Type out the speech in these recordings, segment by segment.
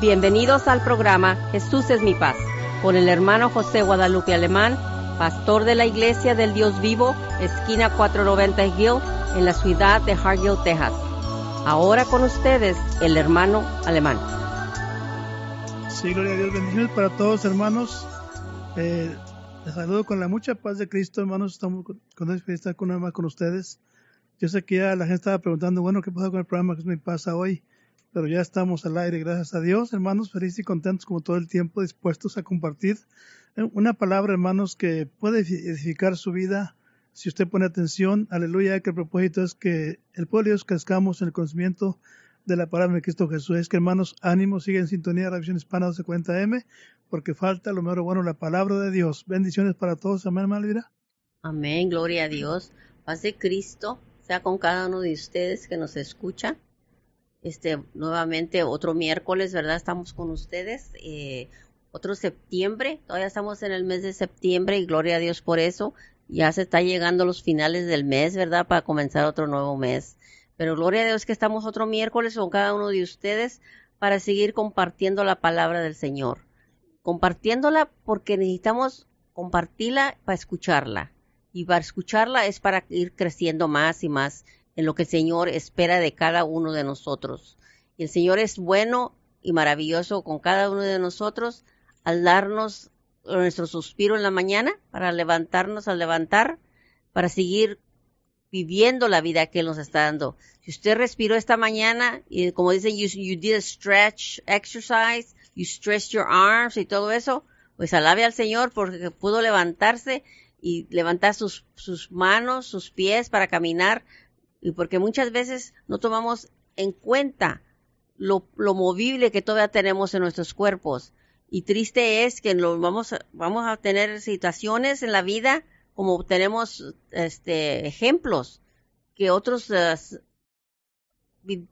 Bienvenidos al programa Jesús es mi paz, con el hermano José Guadalupe Alemán, pastor de la Iglesia del Dios Vivo, esquina 490 Hill, en la ciudad de Hargill, Texas. Ahora con ustedes, el hermano Alemán. Sí, gloria a Dios, bendiciones para todos hermanos. Eh, les saludo con la mucha paz de Cristo, hermanos. Estamos con, estar con, con ustedes. Yo sé que la gente estaba preguntando, bueno, ¿qué pasa con el programa? ¿Qué me pasa hoy? Pero ya estamos al aire, gracias a Dios, hermanos, felices y contentos como todo el tiempo, dispuestos a compartir una palabra, hermanos, que puede edificar su vida si usted pone atención. Aleluya, que el propósito es que el pueblo de Dios crezcamos en el conocimiento de la palabra de Cristo Jesús. Es que, hermanos, ánimo, sigue en sintonía de la visión hispana 1240M, porque falta lo mejor bueno, la palabra de Dios. Bendiciones para todos, amén, Malvira. Amén, gloria a Dios. Paz de Cristo sea con cada uno de ustedes que nos escucha este, nuevamente otro miércoles, ¿verdad? Estamos con ustedes. Eh, otro septiembre, todavía estamos en el mes de septiembre y gloria a Dios por eso. Ya se está llegando los finales del mes, ¿verdad? Para comenzar otro nuevo mes. Pero gloria a Dios que estamos otro miércoles con cada uno de ustedes para seguir compartiendo la palabra del Señor. Compartiéndola porque necesitamos compartirla para escucharla. Y para escucharla es para ir creciendo más y más en lo que el Señor espera de cada uno de nosotros. Y el Señor es bueno y maravilloso con cada uno de nosotros al darnos nuestro suspiro en la mañana, para levantarnos al levantar, para seguir viviendo la vida que Él nos está dando. Si usted respiró esta mañana y como dicen, you, did a stretch exercise, you stretched your arms y todo eso, pues alabe al Señor porque pudo levantarse y levantar sus, sus manos, sus pies para caminar y porque muchas veces no tomamos en cuenta lo, lo movible que todavía tenemos en nuestros cuerpos. Y triste es que lo, vamos, vamos a tener situaciones en la vida como tenemos este, ejemplos que otras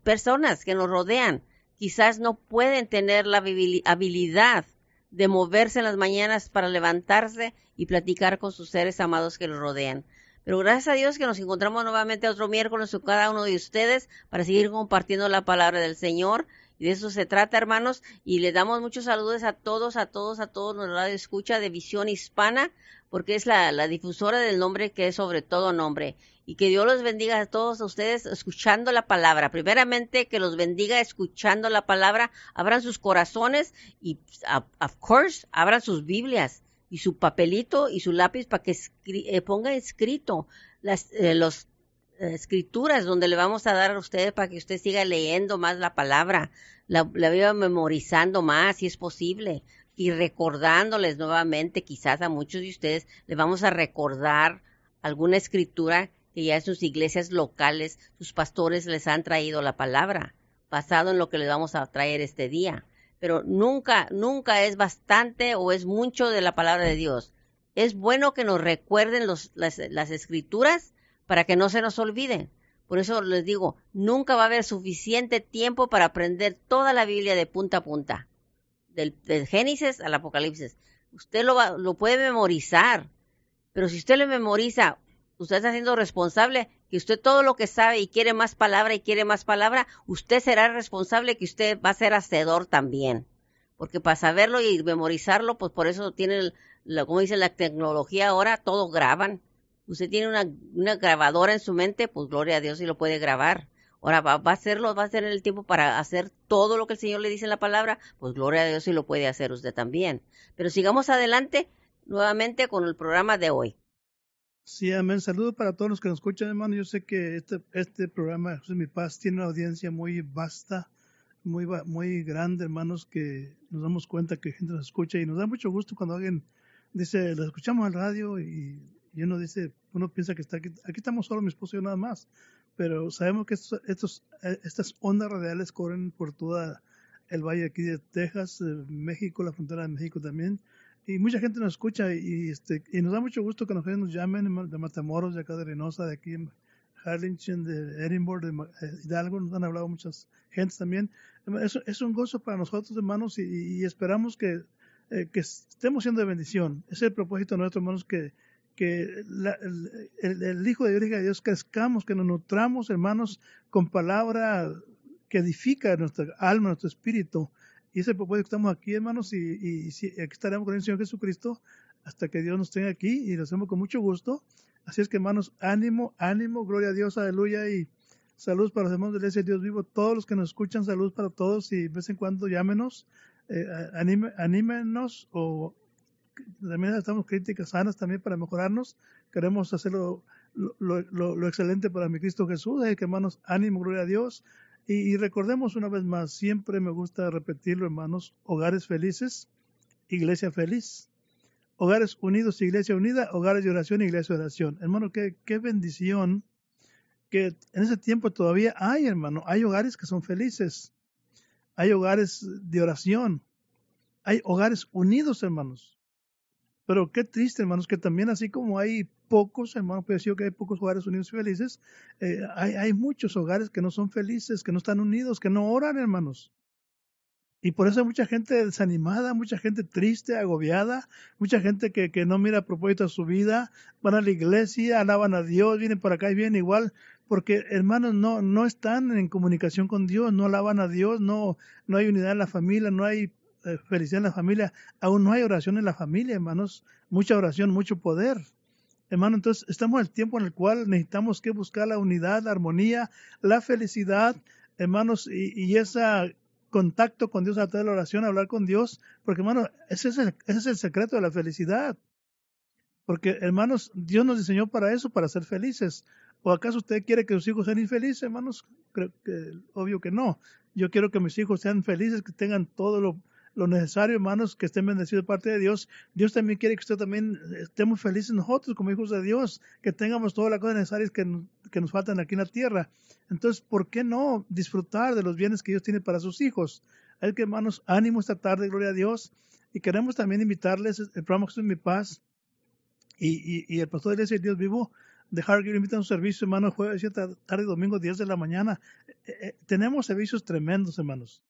personas que nos rodean quizás no pueden tener la habilidad de moverse en las mañanas para levantarse y platicar con sus seres amados que los rodean. Pero gracias a Dios que nos encontramos nuevamente otro miércoles con cada uno de ustedes para seguir compartiendo la palabra del Señor. Y de eso se trata, hermanos. Y le damos muchos saludos a todos, a todos, a todos los radio escucha de Visión Hispana, porque es la, la difusora del nombre que es sobre todo nombre. Y que Dios los bendiga a todos ustedes escuchando la palabra. Primeramente, que los bendiga escuchando la palabra. Abran sus corazones y, of course, abran sus Biblias y su papelito y su lápiz para que eh, ponga escrito las eh, los, eh, escrituras donde le vamos a dar a ustedes para que usted siga leyendo más la palabra, la, la viva memorizando más si es posible y recordándoles nuevamente, quizás a muchos de ustedes le vamos a recordar alguna escritura que ya en sus iglesias locales sus pastores les han traído la palabra, basado en lo que les vamos a traer este día pero nunca, nunca es bastante o es mucho de la palabra de Dios. Es bueno que nos recuerden las, las escrituras para que no se nos olviden. Por eso les digo, nunca va a haber suficiente tiempo para aprender toda la Biblia de punta a punta, del, del Génesis al Apocalipsis. Usted lo, va, lo puede memorizar, pero si usted lo memoriza, usted está siendo responsable que usted todo lo que sabe y quiere más palabra y quiere más palabra, usted será responsable que usted va a ser hacedor también. Porque para saberlo y memorizarlo, pues por eso tiene, como dice la tecnología ahora, todos graban. Usted tiene una, una grabadora en su mente, pues gloria a Dios y lo puede grabar. Ahora va, va, a hacerlo, va a tener el tiempo para hacer todo lo que el Señor le dice en la palabra, pues gloria a Dios y lo puede hacer usted también. Pero sigamos adelante nuevamente con el programa de hoy. Sí, amén. Saludos para todos los que nos escuchan, hermano. Yo sé que este, este programa, José Mi Paz, tiene una audiencia muy vasta, muy, muy grande, hermanos, que nos damos cuenta que gente nos escucha y nos da mucho gusto cuando alguien dice, lo escuchamos al radio y, uno dice, uno piensa que está aquí, aquí estamos solo mi esposo y yo nada más, pero sabemos que estos, estos, estas ondas radiales corren por toda el valle aquí de Texas, México, la frontera de México también, y mucha gente nos escucha y, este, y nos da mucho gusto que nos, llamen de Matamoros, de acá de Reynosa, de aquí en Harlingen, de Edinburgh, de eh, Hidalgo, nos han hablado muchas gentes también. Es, es un gozo para nosotros, hermanos, y, esperamos que, eh, que estemos siendo de bendición. Es el propósito nuestro, hermanos, que, que el, el, Hijo de Dios, de Dios crezcamos, que nos nutramos, hermanos, con palabra que edifica nuestra alma, nuestro espíritu, y ese propósito estamos aquí, hermanos, y, y, aquí estaremos con el Señor Jesucristo hasta que Dios nos tenga aquí y lo hacemos con mucho gusto. Así es que, hermanos, ánimo, ánimo, gloria a Dios, aleluya y saludos para los hermanos de la iglesia Dios vivo, todos los que nos escuchan, saludos para todos y de vez en cuando llámenos, eh, anímenos o también estamos críticas sanas también para mejorarnos. Queremos hacerlo lo, lo, excelente para mi Cristo Jesús. Así que hermanos, ánimo, gloria a Dios. Y, recordemos una vez más, siempre me gusta repetirlo, hermanos, hogares felices, iglesia feliz. Hogares unidos, iglesia unida, hogares de oración, iglesia de oración. Hermano, qué, qué bendición que en ese tiempo todavía hay, hermano, hay hogares que son felices. Hay hogares de oración. Hay hogares unidos, hermanos. Pero qué triste, hermanos, que también así como hay pocos, hermanos, pues que hay pocos hogares unidos y felices, eh, hay, hay, muchos hogares que no son felices, que no están unidos, que no oran, hermanos. Y por eso hay mucha gente desanimada, mucha gente triste, agobiada, mucha gente que, que no mira a propósito a su vida, van a la iglesia, alaban a Dios, vienen por acá y vienen igual, porque hermanos no, no están en comunicación con Dios, no alaban a Dios, no, no hay unidad en la familia, no hay eh, felicidad en la familia, aún no hay oración en la familia, hermanos, mucha oración, mucho poder. Hermano, entonces estamos en el tiempo en el cual necesitamos que buscar la unidad, la armonía, la felicidad, hermanos, y, ese contacto con Dios a través de la oración, hablar con Dios, porque hermano, ese es, el, ese es el secreto de la felicidad. Porque hermanos, Dios nos diseñó para eso, para ser felices. ¿O acaso usted quiere que sus hijos sean infelices, hermanos? Creo que obvio que no. Yo quiero que mis hijos sean felices, que tengan todo lo, lo necesario, hermanos, que estén bendecidos de parte de Dios. Dios también quiere que usted también estemos felices nosotros como hijos de Dios, que tengamos todas las cosas necesarias que, que nos faltan aquí en la tierra. Entonces, ¿por qué no disfrutar de los bienes que Dios tiene para sus hijos? Hay que, hermanos, ánimo esta tarde, gloria a Dios. Y queremos también invitarles, el programa Jesús en mi paz y, y, el pastor de Dios vivo, dejar que invitan su servicio, hermanos, jueves, tarde, domingo, 10 de la mañana. Eh, eh, tenemos servicios tremendos, hermanos.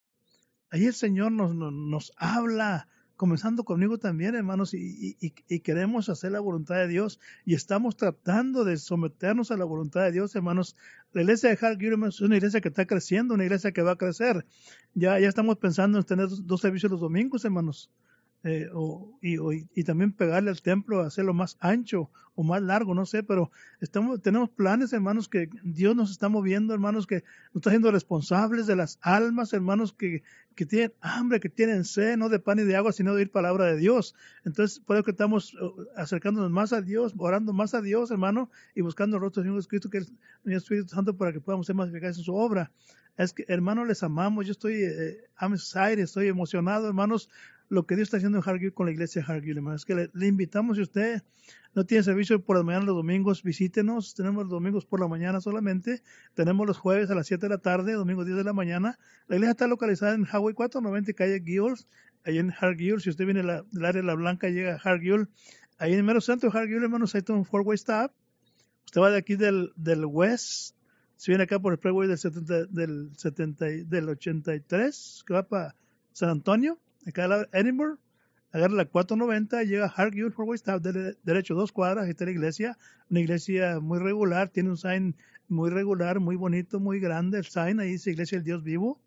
Ahí el Señor nos, nos, habla, comenzando conmigo también, hermanos, y, y, queremos hacer la voluntad de Dios y estamos tratando de someternos a la voluntad de Dios, hermanos. La iglesia de Hart es una iglesia que está creciendo, una iglesia que va a crecer. Ya, ya estamos pensando en tener dos servicios los domingos, hermanos. Eh, o, y, y, también pegarle al templo, hacerlo más ancho o más largo, no sé, pero estamos, tenemos planes, hermanos, que Dios nos está moviendo, hermanos, que nos está haciendo responsables de las almas, hermanos, que, que tienen hambre, que tienen sed, no de pan y de agua, sino de oír palabra de Dios. Entonces, por eso que estamos uh, acercándonos más a Dios, orando más a Dios, hermano, y buscando el rostro de Jesucristo, que es el Espíritu Santo, para que podamos ser más eficaces en su obra es que hermanos les amamos, yo estoy eh, estoy emocionado, hermanos, lo que Dios está haciendo en Hargill con la iglesia de Hargill, hermanos. Que le, invitamos, si usted no tiene servicio por la mañana los domingos, visítenos. Tenemos los domingos por la mañana solamente. Tenemos los jueves a las 7 de la tarde, domingo 10 de la mañana. La iglesia está localizada en Highway 490, calle Gills, ahí en Hargill. Si usted viene del área de La Blanca, llega a Hargill. Ahí en el mero centro de Hargill, hermanos, hay un four-way stop. Usted va de aquí del, del west, si viene acá por el freeway del, 70, del, 70, del 83, que va para San Antonio, acá en Edinburgh, agarra la 490, llega a Hargill Four está derecho dos cuadras, está la iglesia, una iglesia muy regular, tiene un sign muy regular, muy bonito, muy grande, el sign, ahí dice Iglesia del Dios Vivo.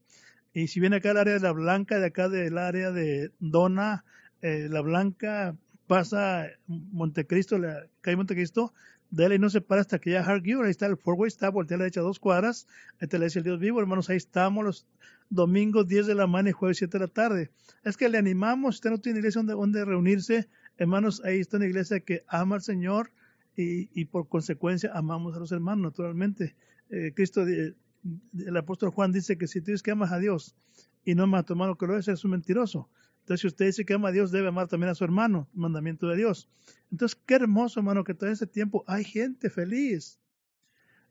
Y si viene acá al área de la Blanca, de acá del área de Dona, eh, la Blanca, pasa Montecristo, la calle Montecristo, y no se para hasta que ya Hargill, ahí está el four-way stop, voltea a la derecha dos cuadras, ahí te le dice el Dios vivo, hermanos, ahí estamos los domingos 10 de la mañana y jueves 7 de la tarde. Es que le animamos, usted no tiene iglesia donde, donde reunirse, hermanos, ahí está una iglesia que ama al Señor y, y por consecuencia amamos a los hermanos, naturalmente. Eh, Cristo, el apóstol Juan dice que si tú dices que amas a Dios y no amas a tu hermano que lo es un mentiroso. Entonces, si usted dice que ama a Dios, debe amar también a su hermano, mandamiento de Dios. Entonces, qué hermoso, hermano, que todo ese tiempo hay gente feliz.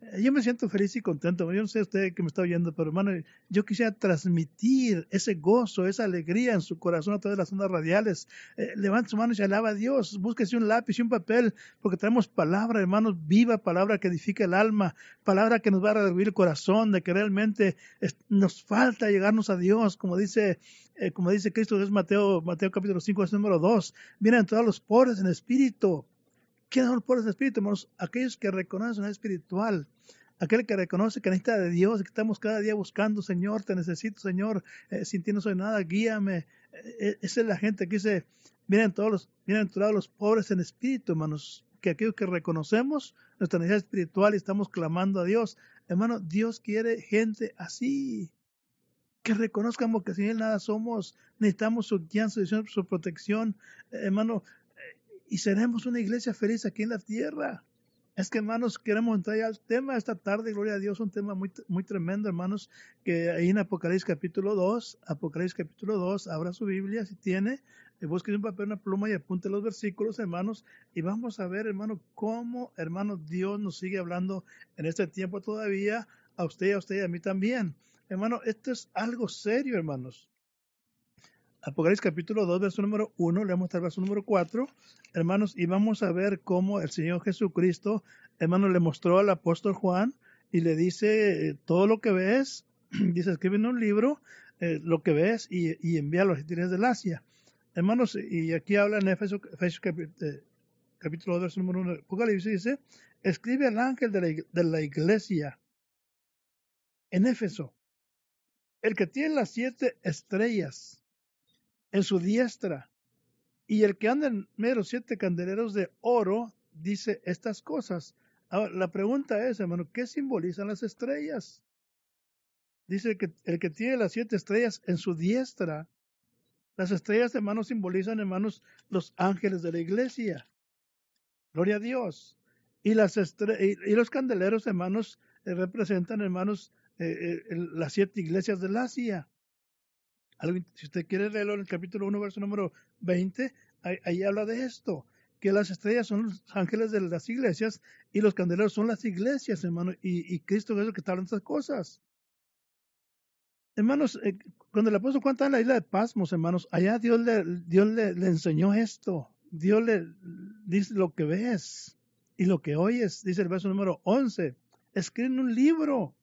Eh, yo me siento feliz y contento. Yo no sé usted que me está oyendo, pero hermano, yo quisiera transmitir ese gozo, esa alegría en su corazón a través de las ondas radiales. Eh, levante su mano y alaba a Dios. Búsquese un lápiz y un papel, porque tenemos palabra, hermanos, viva palabra que edifica el alma, palabra que nos va a redarguir el corazón, de que realmente nos falta llegarnos a Dios, como dice eh, como dice Cristo, es Mateo, Mateo capítulo 5, número 2. Vienen todos los pobres en espíritu ¿Quiénes son los pobres de espíritu, hermanos? Aquellos que reconocen la espiritual. aquel que reconoce que necesita de Dios, que estamos cada día buscando, Señor, te necesito, Señor, eh, sin ti no soy nada, guíame. Eh, esa es la gente que dice, miren todos los, todos los pobres en espíritu, hermanos, que aquellos que reconocemos nuestra necesidad espiritual y estamos clamando a Dios, hermano, Dios quiere gente así, que reconozcamos que sin Él nada somos, necesitamos su guianza, su protección, hermano, y seremos una iglesia feliz aquí en la tierra. Es que, hermanos, queremos entrar al tema esta tarde, gloria a Dios, un tema muy, muy tremendo, hermanos, que ahí en Apocalipsis capítulo 2, Apocalipsis capítulo 2, abra su Biblia si tiene, busque un papel, una pluma y apunte los versículos, hermanos, y vamos a ver, hermano, cómo, hermano, Dios nos sigue hablando en este tiempo todavía, a usted, a usted y a mí también. Hermano, esto es algo serio, hermanos. Apocalipsis capítulo 2, verso número 1, leemos el verso número 4, hermanos, y vamos a ver cómo el Señor Jesucristo, hermano, le mostró al apóstol Juan y le dice, eh, todo lo que ves, dice, escribe en un libro eh, lo que ves y, y envía a los gentiles del Asia. Hermanos, y aquí habla en Efesios, eh, capítulo 2, verso número 1, Apocalipsis dice, escribe al ángel de la, de la iglesia en Éfeso, el que tiene las siete estrellas en su diestra. Y el que anda en medio siete candeleros de oro dice estas cosas. Ahora, la pregunta es, hermano, ¿qué simbolizan las estrellas? Dice que el que tiene las siete estrellas en su diestra, las estrellas, hermanos, simbolizan, hermanos, los ángeles de la iglesia. Gloria a Dios. Y, las y, los candeleros, hermanos, eh, representan, hermanos, eh, eh, las siete iglesias del Asia si usted quiere leerlo en el capítulo 1, verso número 20, ahí, habla de esto, que las estrellas son los ángeles de las iglesias y los candeleros son las iglesias, hermano, y, Cristo es el que está hablando de estas cosas. Hermanos, eh, cuando el apóstol Juan está en la isla de Pasmos, hermanos, allá Dios le, Dios le, enseñó esto. Dios le dice lo que ves y lo que oyes, dice el verso número 11. Escribe un libro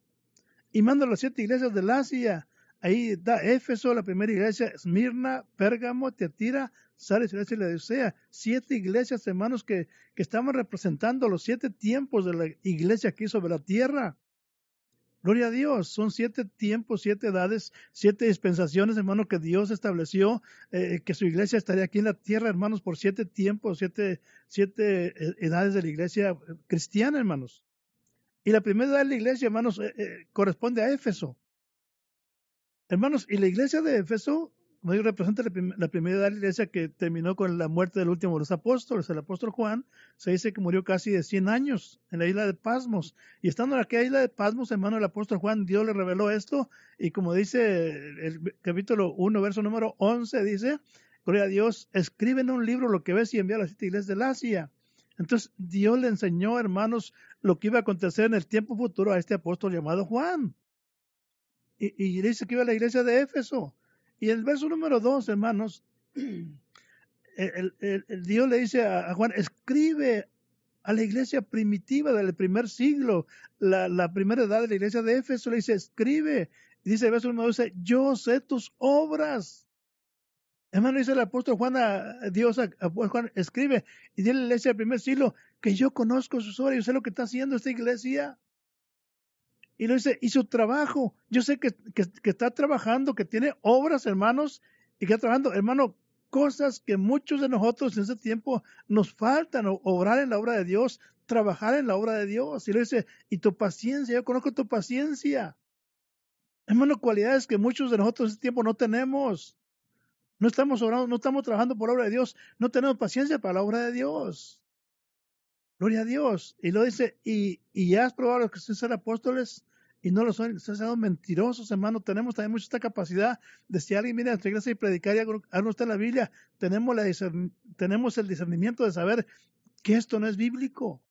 y manda a las siete iglesias del Asia Ahí da Éfeso, la primera iglesia, Esmirna, Pérgamo, Teatira, Sales y Laodicea. Siete iglesias, hermanos, que, que estaban representando los siete tiempos de la iglesia aquí sobre la tierra. Gloria a Dios, son siete tiempos, siete edades, siete dispensaciones, hermanos, que Dios estableció, eh, que su iglesia estaría aquí en la tierra, hermanos, por siete tiempos, siete, siete eh, edades de la iglesia eh, cristiana, hermanos. Y la primera edad de la iglesia, hermanos, corresponde a Éfeso. Hermanos, y la iglesia de Éfeso representa la, primera edad de la iglesia que terminó con la muerte del último de los apóstoles, el apóstol Juan, se dice que murió casi de 100 años en la isla de Pasmos. Y estando en aquella isla de Pasmos, hermano, el apóstol Juan, Dios le reveló esto, y como dice el capítulo 1, verso número 11, dice, Gloria a Dios, escribe en un libro lo que ves y envía a las siete iglesias del Asia. Entonces Dios le enseñó, hermanos, lo que iba a acontecer en el tiempo futuro a este apóstol llamado Juan y, dice que iba a la iglesia de Éfeso. Y el verso número dos, hermanos, el, Dios le dice a, Juan, escribe a la iglesia primitiva del primer siglo, la, primera edad de la iglesia de Éfeso, le dice, escribe. Y dice el verso número 12, yo sé tus obras. Hermano, dice el apóstol Juan a Dios, Juan, escribe, y dile a la iglesia del primer siglo, que yo conozco sus obras, yo sé lo que está haciendo esta iglesia. Y lo dice, y su trabajo. Yo sé que, está trabajando, que tiene obras, hermanos, y que está trabajando, hermano, cosas que muchos de nosotros en ese tiempo nos faltan, obrar en la obra de Dios, trabajar en la obra de Dios. Y le dice, y tu paciencia, yo conozco tu paciencia. Hermano, cualidades que muchos de nosotros en ese tiempo no tenemos. No estamos orando, no estamos trabajando por la obra de Dios, no tenemos paciencia para la obra de Dios. Gloria a Dios. Y lo dice, y, y has probado que ser apóstoles y no lo son, se han mentirosos, hermano. Tenemos también mucha esta capacidad de si alguien viene a nuestra iglesia y predicar y está en la Biblia, tenemos, la tenemos el discernimiento de saber que esto no es bíblico.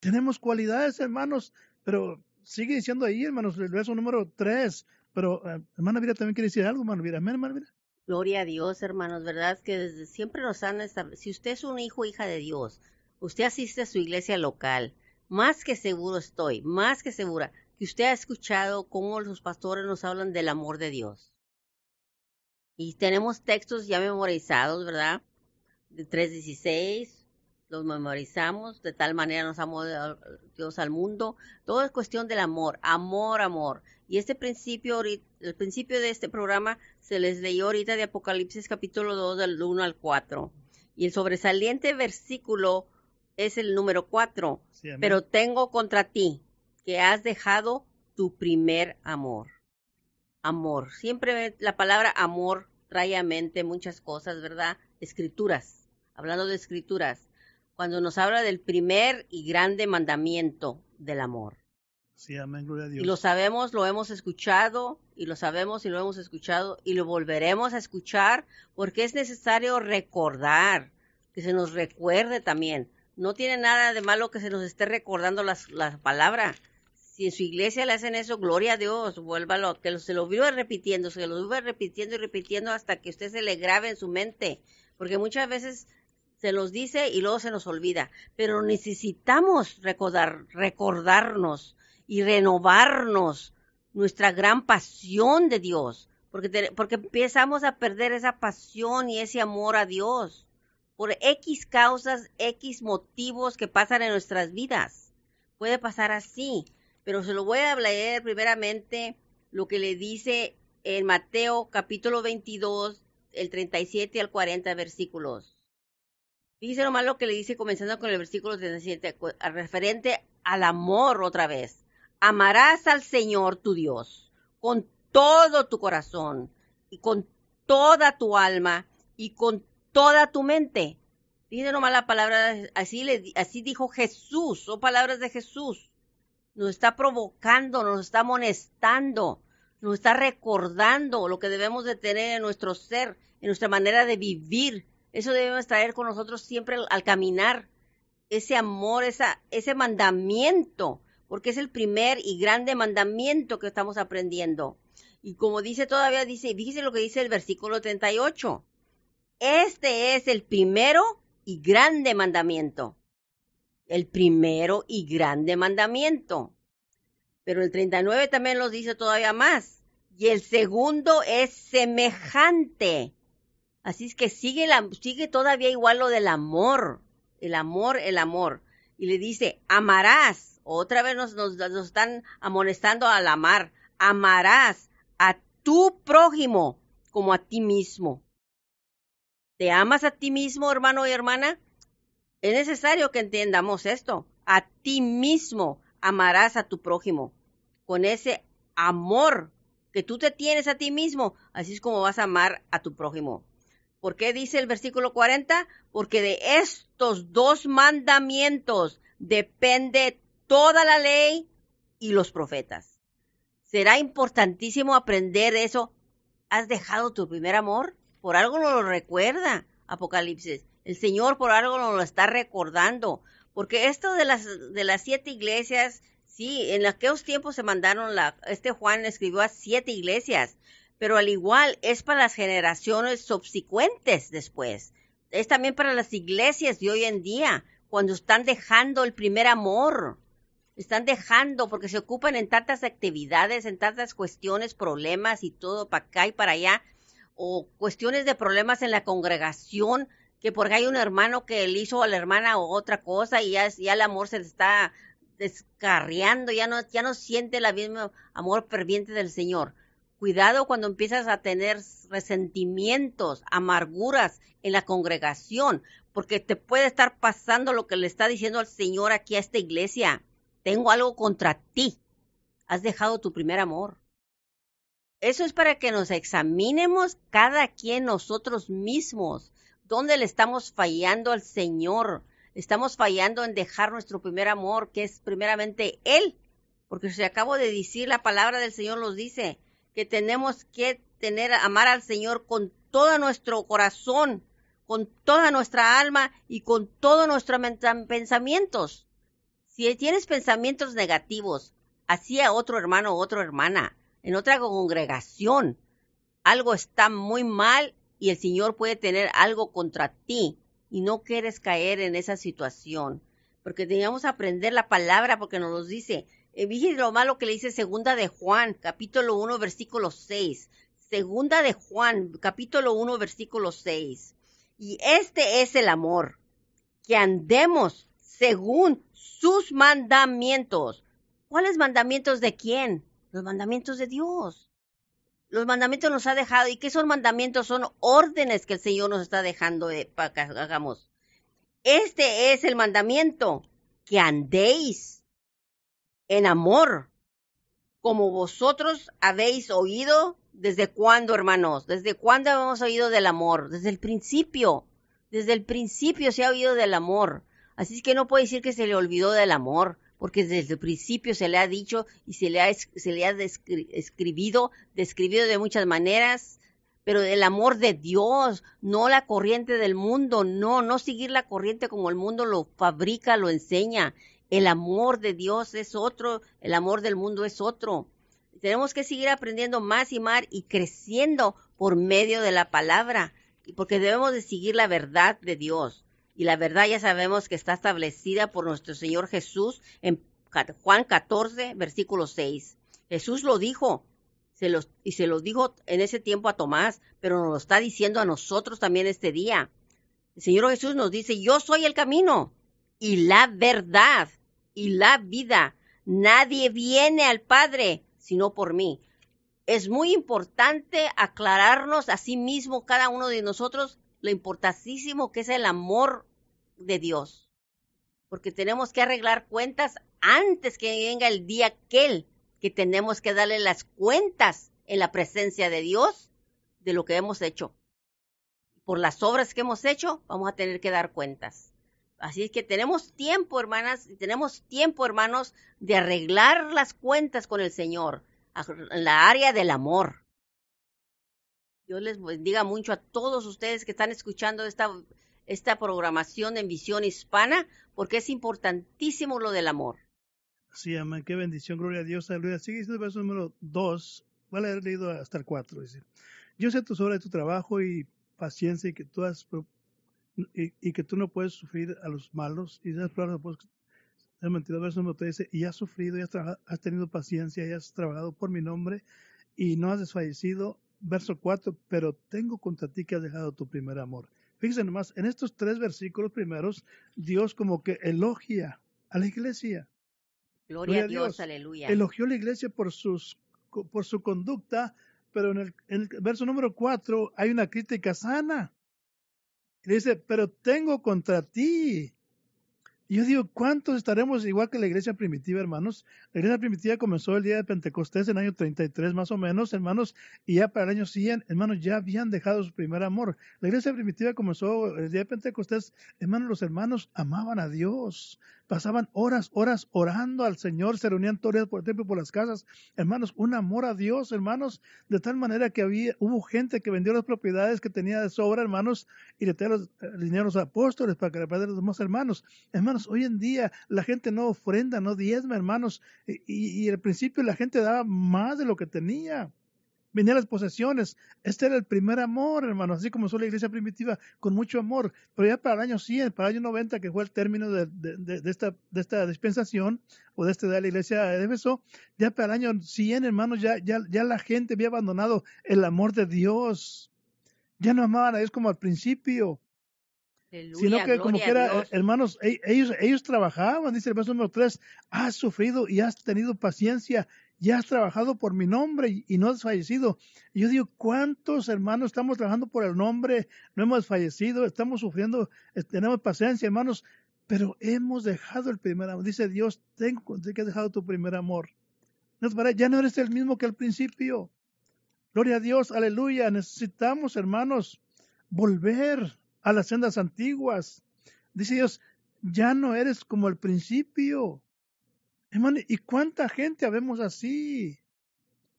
Tenemos cualidades, hermanos, pero sigue diciendo ahí, hermanos, el verso número 3. Pero, eh, hermana Mira también quiere decir algo, hermano Mira. Amén, hermana Mira. Gloria a Dios, hermanos, ¿verdad? Que desde siempre nos han establecido. Si usted es un hijo hija de Dios, usted asiste a su iglesia local, más que seguro estoy, más que segura, que usted ha escuchado cómo los pastores nos hablan del amor de Dios. Y tenemos textos ya memorizados, ¿verdad? De 3.16, los memorizamos, de tal manera nos amó Dios al mundo. Todo es cuestión del amor, amor, amor. Y este principio, el principio de este programa se les leyó ahorita de Apocalipsis capítulo 2 del 1 al 4. Y el sobresaliente versículo es el número 4. Pero tengo contra ti que has dejado tu primer amor. Amor. Siempre la palabra amor trae a mente muchas cosas, ¿verdad? Escrituras. Hablando de escrituras cuando nos habla del primer y grande mandamiento del amor. Sí, amén, gloria a Dios. Y lo sabemos, lo hemos escuchado, y lo sabemos y lo hemos escuchado, y lo volveremos a escuchar, porque es necesario recordar, que se nos recuerde también. No tiene nada de malo que se nos esté recordando las, la palabra. Si en su iglesia le hacen eso, gloria a Dios, vuélvalo, que se lo viva repitiendo, se lo viva repitiendo y repitiendo hasta que usted se le grabe en su mente. Porque muchas veces se los dice y luego se nos olvida. Pero necesitamos recordar, recordarnos y renovarnos nuestra gran pasión de Dios, porque, porque empezamos a perder esa pasión y ese amor a Dios por X causas, X motivos que pasan en nuestras vidas. Puede pasar así, pero se lo voy a leer primeramente lo que le dice en Mateo capítulo 22, el 37 al 40 versículos. Fíjese nomás lo que le dice comenzando con el versículo 37, referente al amor otra vez. Amarás al Señor tu Dios con todo tu corazón y con toda tu alma y con toda tu mente. Fíjese nomás la palabra, así, le, así dijo Jesús, son palabras de Jesús. Nos está provocando, nos está amonestando, nos está recordando lo que debemos de tener en nuestro ser, en nuestra manera de vivir, eso debemos traer con nosotros siempre al, caminar, ese amor, esa, ese mandamiento, porque es el primer y grande mandamiento que estamos aprendiendo. Y como dice todavía, dice, fíjese lo que dice el versículo 38. Este es el primero y grande mandamiento. El primero y grande mandamiento. Pero el 39 también los dice todavía más. Y el segundo es semejante. Así es que sigue, la, sigue todavía igual lo del amor, el amor, el amor. Y le dice, amarás, otra vez nos, nos, nos están amonestando al amar, amarás a tu prójimo como a ti mismo. ¿Te amas a ti mismo, hermano y hermana? Es necesario que entendamos esto. A ti mismo amarás a tu prójimo. Con ese amor que tú te tienes a ti mismo, así es como vas a amar a tu prójimo. ¿Por qué dice el versículo 40? Porque de estos dos mandamientos depende toda la ley y los profetas. Será importantísimo aprender eso. ¿Has dejado tu primer amor? Por algo nos lo recuerda Apocalipsis. El Señor por algo nos lo está recordando. Porque esto de las, de las siete iglesias, sí, en aquellos tiempos se mandaron la, este Juan escribió a siete iglesias, pero al igual es para las generaciones subsecuentes después. Es también para las iglesias de hoy en día, cuando están dejando el primer amor. Están dejando porque se ocupan en tantas actividades, en tantas cuestiones, problemas y todo para acá y para allá, o cuestiones de problemas en la congregación, que porque hay un hermano que le hizo a la hermana otra cosa y ya, ya el amor se le está descarriando, ya no, ya no siente el mismo amor ferviente del Señor. Cuidado cuando empiezas a tener resentimientos, amarguras en la congregación, porque te puede estar pasando lo que le está diciendo al Señor aquí a esta iglesia. Tengo algo contra ti. Has dejado tu primer amor. Eso es para que nos examinemos cada quien nosotros mismos. ¿Dónde le estamos fallando al Señor? Estamos fallando en dejar nuestro primer amor, que es primeramente Él. Porque si acabo de decir, la palabra del Señor nos dice, que tenemos que tener, amar al Señor con todo nuestro corazón, con toda nuestra alma y con todos nuestros pensamientos. Si tienes pensamientos negativos hacia otro hermano o otra hermana, en otra congregación, algo está muy mal y el Señor puede tener algo contra ti y no quieres caer en esa situación. Porque teníamos que aprender la palabra porque nos lo dice, eh, lo malo que le dice segunda de Juan, capítulo 1, versículo 6. Segunda de Juan, capítulo 1, versículo 6. Y este es el amor, que andemos según sus mandamientos. ¿Cuáles mandamientos de quién? Los mandamientos de Dios. Los mandamientos nos ha dejado. ¿Y qué son mandamientos? Son órdenes que el Señor nos está dejando para que hagamos. Este es el mandamiento, que andéis en amor, como vosotros habéis oído. ¿Desde cuándo, hermanos? ¿Desde cuándo hemos oído del amor? Desde el principio. Desde el principio se ha oído del amor. Así es que no puede decir que se le olvidó del amor, porque desde el principio se le ha dicho y se le ha, se le ha escribido, describido de muchas maneras, pero el amor de Dios, no la corriente del mundo, no, no seguir la corriente como el mundo lo fabrica, lo enseña. El amor de Dios es otro, el amor del mundo es otro. Tenemos que seguir aprendiendo más y más y creciendo por medio de la palabra, porque debemos de seguir la verdad de Dios. Y la verdad ya sabemos que está establecida por nuestro Señor Jesús en Juan 14, versículo 6. Jesús lo dijo, y se lo dijo en ese tiempo a Tomás, pero nos lo está diciendo a nosotros también este día. El Señor Jesús nos dice, yo soy el camino y la verdad y la vida. Nadie viene al Padre sino por mí. Es muy importante aclararnos a sí mismo, cada uno de nosotros, lo importantísimo que es el amor de Dios. Porque tenemos que arreglar cuentas antes que venga el día aquel que tenemos que darle las cuentas en la presencia de Dios de lo que hemos hecho. Por las obras que hemos hecho, vamos a tener que dar cuentas. Así es que tenemos tiempo, hermanas, tenemos tiempo, hermanos, de arreglar las cuentas con el Señor en la área del amor. Dios les bendiga mucho a todos ustedes que están escuchando esta, esta programación en Visión Hispana, porque es importantísimo lo del amor. Sí, amén. Qué bendición, gloria a Dios. Aleluya. Sigue el verso número 2. Vale haber leído hasta el 4. Dice: Yo sé tu sobre tu trabajo y paciencia y que tú has y, que tú no puedes sufrir a los malos y palabras pues, el mentiroso verso número 3 dice, y has sufrido y has, has, tenido paciencia y has trabajado por mi nombre y no has desfallecido. Verso 4, pero tengo contra ti que has dejado tu primer amor. Fíjense nomás, en estos tres versículos primeros, Dios como que elogia a la iglesia. Gloria, a Dios, aleluya. Elogió a la iglesia por, sus, por su conducta, pero en el, en el verso número 4 hay una crítica sana. Y dice, pero tengo contra ti. Y yo digo, ¿cuántos estaremos igual que la iglesia primitiva, hermanos? La iglesia primitiva comenzó el día de Pentecostés en el año 33 más o menos, hermanos, y ya para el año 100, hermanos, ya habían dejado su primer amor. La iglesia primitiva comenzó el día de Pentecostés, hermanos, los hermanos amaban a Dios, pasaban horas, horas orando al Señor, se reunían todos por el templo por las casas. Hermanos, un amor a Dios, hermanos, de tal manera que había, hubo gente que vendió las propiedades que tenía de sobra, hermanos, y le traía los, el dinero a los apóstoles para que le los demás hermanos. Hermanos, hoy en día la gente no ofrenda, no diezma, hermanos, y, al principio la gente daba más de lo que tenía venían las posesiones. Este era el primer amor, hermano, así como fue la iglesia primitiva, con mucho amor. Pero ya para el año 100, para el año 90, que fue el término de, esta, esta dispensación, o de este de la iglesia de Éfeso, ya para el año 100, hermanos, ya, ya la gente había abandonado el amor de Dios. Ya no amaban a Dios como al principio. Sino que como que era, hermanos, e, ellos, ellos trabajaban, dice el verso número 3, has sufrido y has tenido paciencia ya has trabajado por mi nombre y no has fallecido. Y yo digo, ¿cuántos hermanos estamos trabajando por el nombre? No hemos fallecido, estamos sufriendo, tenemos paciencia, hermanos, pero hemos dejado el primer amor. Dice Dios, tengo que has dejado tu primer amor. Ya no eres el mismo que al principio. Gloria a Dios, aleluya. Necesitamos, hermanos, volver a las sendas antiguas. Dice Dios, ya no eres como al principio. Hermano, ¿y cuánta gente habemos así?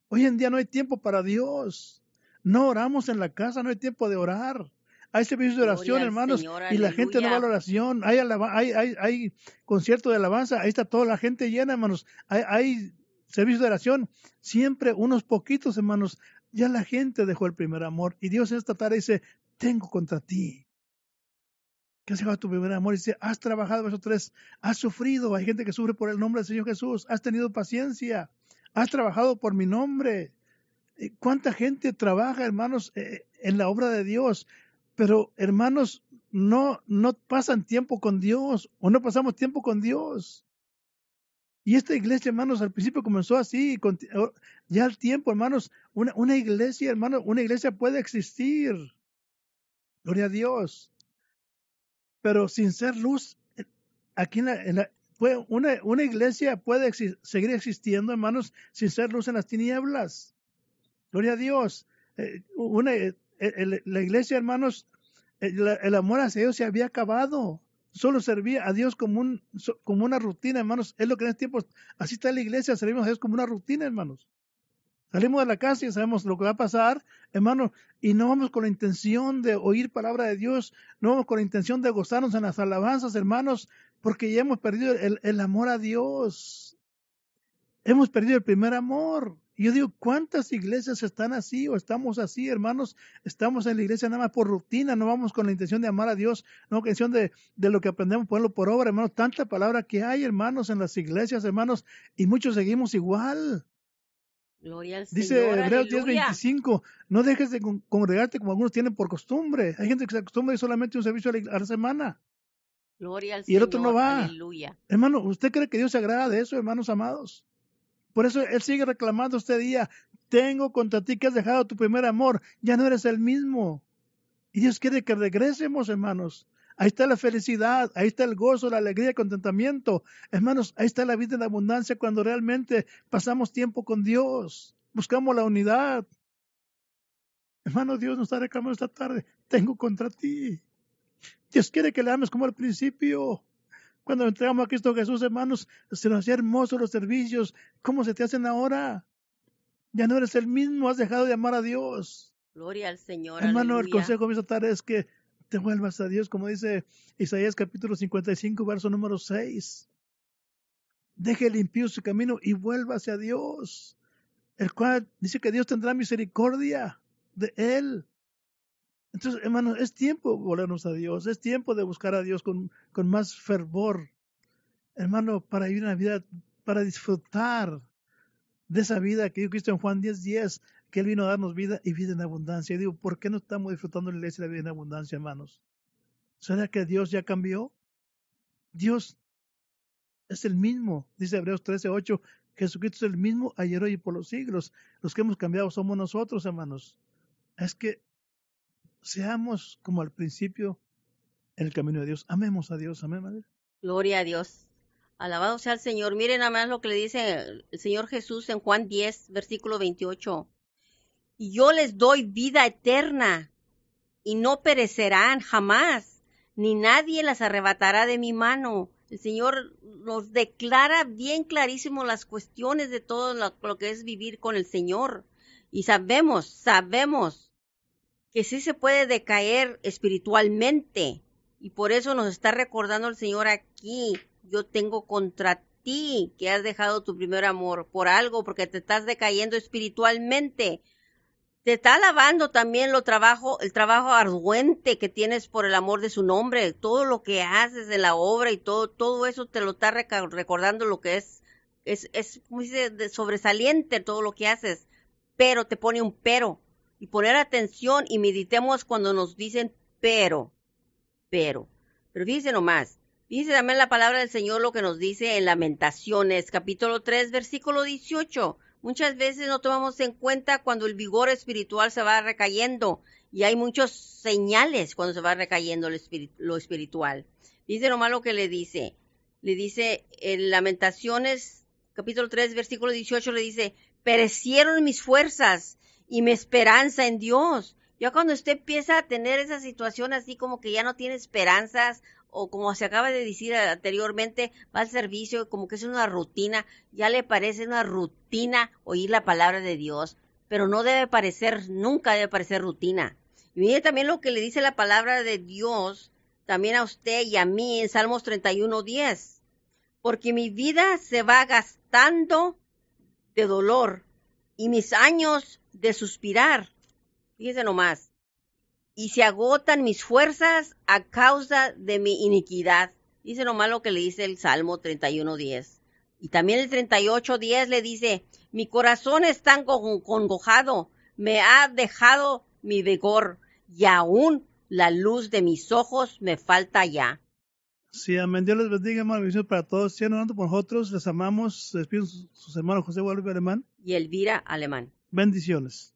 Hoy en día no hay tiempo para Dios. No oramos en la casa, no hay tiempo de orar. Hay servicios de oración, hermanos, y la gente no va a la oración. Hay, hay, hay, hay, concierto de alabanza, ahí está toda la gente llena, hermanos. Hay, hay servicios de oración, siempre unos poquitos, hermanos. Ya la gente dejó el primer amor. Y Dios en esta tarde dice, tengo contra ti que has llegado tu primer amor y dice, has trabajado, verso 3, has sufrido, hay gente que sufre por el nombre del Señor Jesús, has tenido paciencia, has trabajado por mi nombre. ¿Cuánta gente trabaja, hermanos, eh, en la obra de Dios? Pero, hermanos, no, no pasan tiempo con Dios o no pasamos tiempo con Dios. Y esta iglesia, hermanos, al principio comenzó así, ya al tiempo, hermanos, una, una iglesia, hermanos, una iglesia puede existir. Gloria a Dios. Pero sin ser luz, eh, aquí en la, una, iglesia puede seguir existiendo, hermanos, sin ser luz en las tinieblas. Gloria a Dios. Eh, una, eh, la iglesia, hermanos, el, amor hacia Dios se había acabado. Solo servía a Dios como, un, como una rutina, hermanos. Es lo que en este tiempo, así está la iglesia, servimos a Dios como una rutina, hermanos. Salimos de la casa y sabemos lo que va a pasar, hermanos, y no vamos con la intención de oír palabra de Dios, no vamos con la intención de gozarnos en las alabanzas, hermanos, porque ya hemos perdido el, el amor a Dios. Hemos perdido el primer amor. Y yo digo, ¿cuántas iglesias están así o estamos así, hermanos? Estamos en la iglesia nada más por rutina, no vamos con la intención de amar a Dios, no con la intención de, de lo que aprendemos, ponerlo por obra, hermanos. Tanta palabra que hay, hermanos, en las iglesias, hermanos, y muchos seguimos igual. Gloria al Dice Señor, Hebreos aleluya. 10:25, no dejes de congregarte como algunos tienen por costumbre. Hay gente que se acostumbra a solamente un servicio a la, semana. Gloria al Y el otro no va. aleluya. Hermano, ¿usted cree que Dios se agrada de eso, hermanos amados? Por eso Él sigue reclamando este día, tengo contra ti que has dejado tu primer amor, ya no eres el mismo. Y Dios quiere que regresemos, hermanos. Ahí está la felicidad, ahí está el gozo, la alegría, el contentamiento. Hermanos, ahí está la vida en abundancia cuando realmente pasamos tiempo con Dios, buscamos la unidad. Hermano, Dios nos está reclamando esta tarde, tengo contra ti. Dios quiere que le ames como al principio. Cuando entregamos a Cristo Jesús, hermanos, se nos hacía hermosos los servicios. ¿Cómo se te hacen ahora? Ya no eres el mismo, has dejado de amar a Dios. Gloria al Señor, Hermano, el consejo de esta tarde es que te vuelvas a Dios, como dice Isaías capítulo 55, verso número 6. Deje limpio su camino y vuélvase a Dios, el cual dice que Dios tendrá misericordia de él. Entonces, hermano, es tiempo de volvernos a Dios, es tiempo de buscar a Dios con, con más fervor, hermano, para vivir una vida, para disfrutar de esa vida que dijo Cristo en Juan 10, 10, que Él vino a darnos vida y vida en abundancia. Y digo, ¿por qué no estamos disfrutando la iglesia la vida en abundancia, hermanos? ¿Será que Dios ya cambió? Dios es el mismo, dice Hebreos 13, 8, Jesucristo es el mismo ayer, hoy y por los siglos. Los que hemos cambiado somos nosotros, hermanos. Es que seamos como al principio en el camino de Dios. Amemos a Dios, amén, madre. Gloria a Dios. Alabado sea el Señor. Miren nada más lo que le dice el Señor Jesús en Juan 10, versículo 28. Yo les doy vida eterna y no perecerán jamás, ni nadie las arrebatará de mi mano. El Señor nos declara bien clarísimo las cuestiones de todo lo, lo que es vivir con el Señor. Y sabemos, sabemos que sí se puede decaer espiritualmente. Y por eso nos está recordando el Señor aquí, yo tengo contra ti que has dejado tu primer amor por algo, porque te estás decayendo espiritualmente. Te está alabando también lo trabajo, el trabajo arduente que tienes por el amor de su nombre, todo lo que haces en la obra y todo, todo eso te lo está recordando lo que es, es, es como dice, sobresaliente todo lo que haces, pero te pone un pero. Y poner atención y meditemos cuando nos dicen pero, pero. Pero fíjense nomás, Dice también la palabra del Señor lo que nos dice en Lamentaciones, capítulo 3, versículo 18. Muchas veces no tomamos en cuenta cuando el vigor espiritual se va recayendo y hay muchos señales cuando se va recayendo lo, espirit lo espiritual. Dice nomás lo que le dice. Le dice en Lamentaciones, capítulo 3, versículo 18, le dice, perecieron mis fuerzas y mi esperanza en Dios. Ya cuando usted empieza a tener esa situación así como que ya no tiene esperanzas o como se acaba de decir anteriormente, va al servicio como que es una rutina, ya le parece una rutina oír la palabra de Dios, pero no debe parecer, nunca debe parecer rutina. Y mire también lo que le dice la palabra de Dios también a usted y a mí en Salmos 31.10, porque mi vida se va gastando de dolor y mis años de suspirar. Fíjese nomás y se agotan mis fuerzas a causa de mi iniquidad. Dice lo que le dice el Salmo 31.10. Y también el 38.10 le dice, mi corazón está congojado, me ha dejado mi vigor, y aún La luz de mis ojos me falta ya. Sí, amén. Dios les bendiga, hermano. Bendiciones para todos. Sigan orando por nosotros. Les amamos. Despiden sus, sus hermanos José Guadalupe Alemán. Y Elvira Alemán. Bendiciones.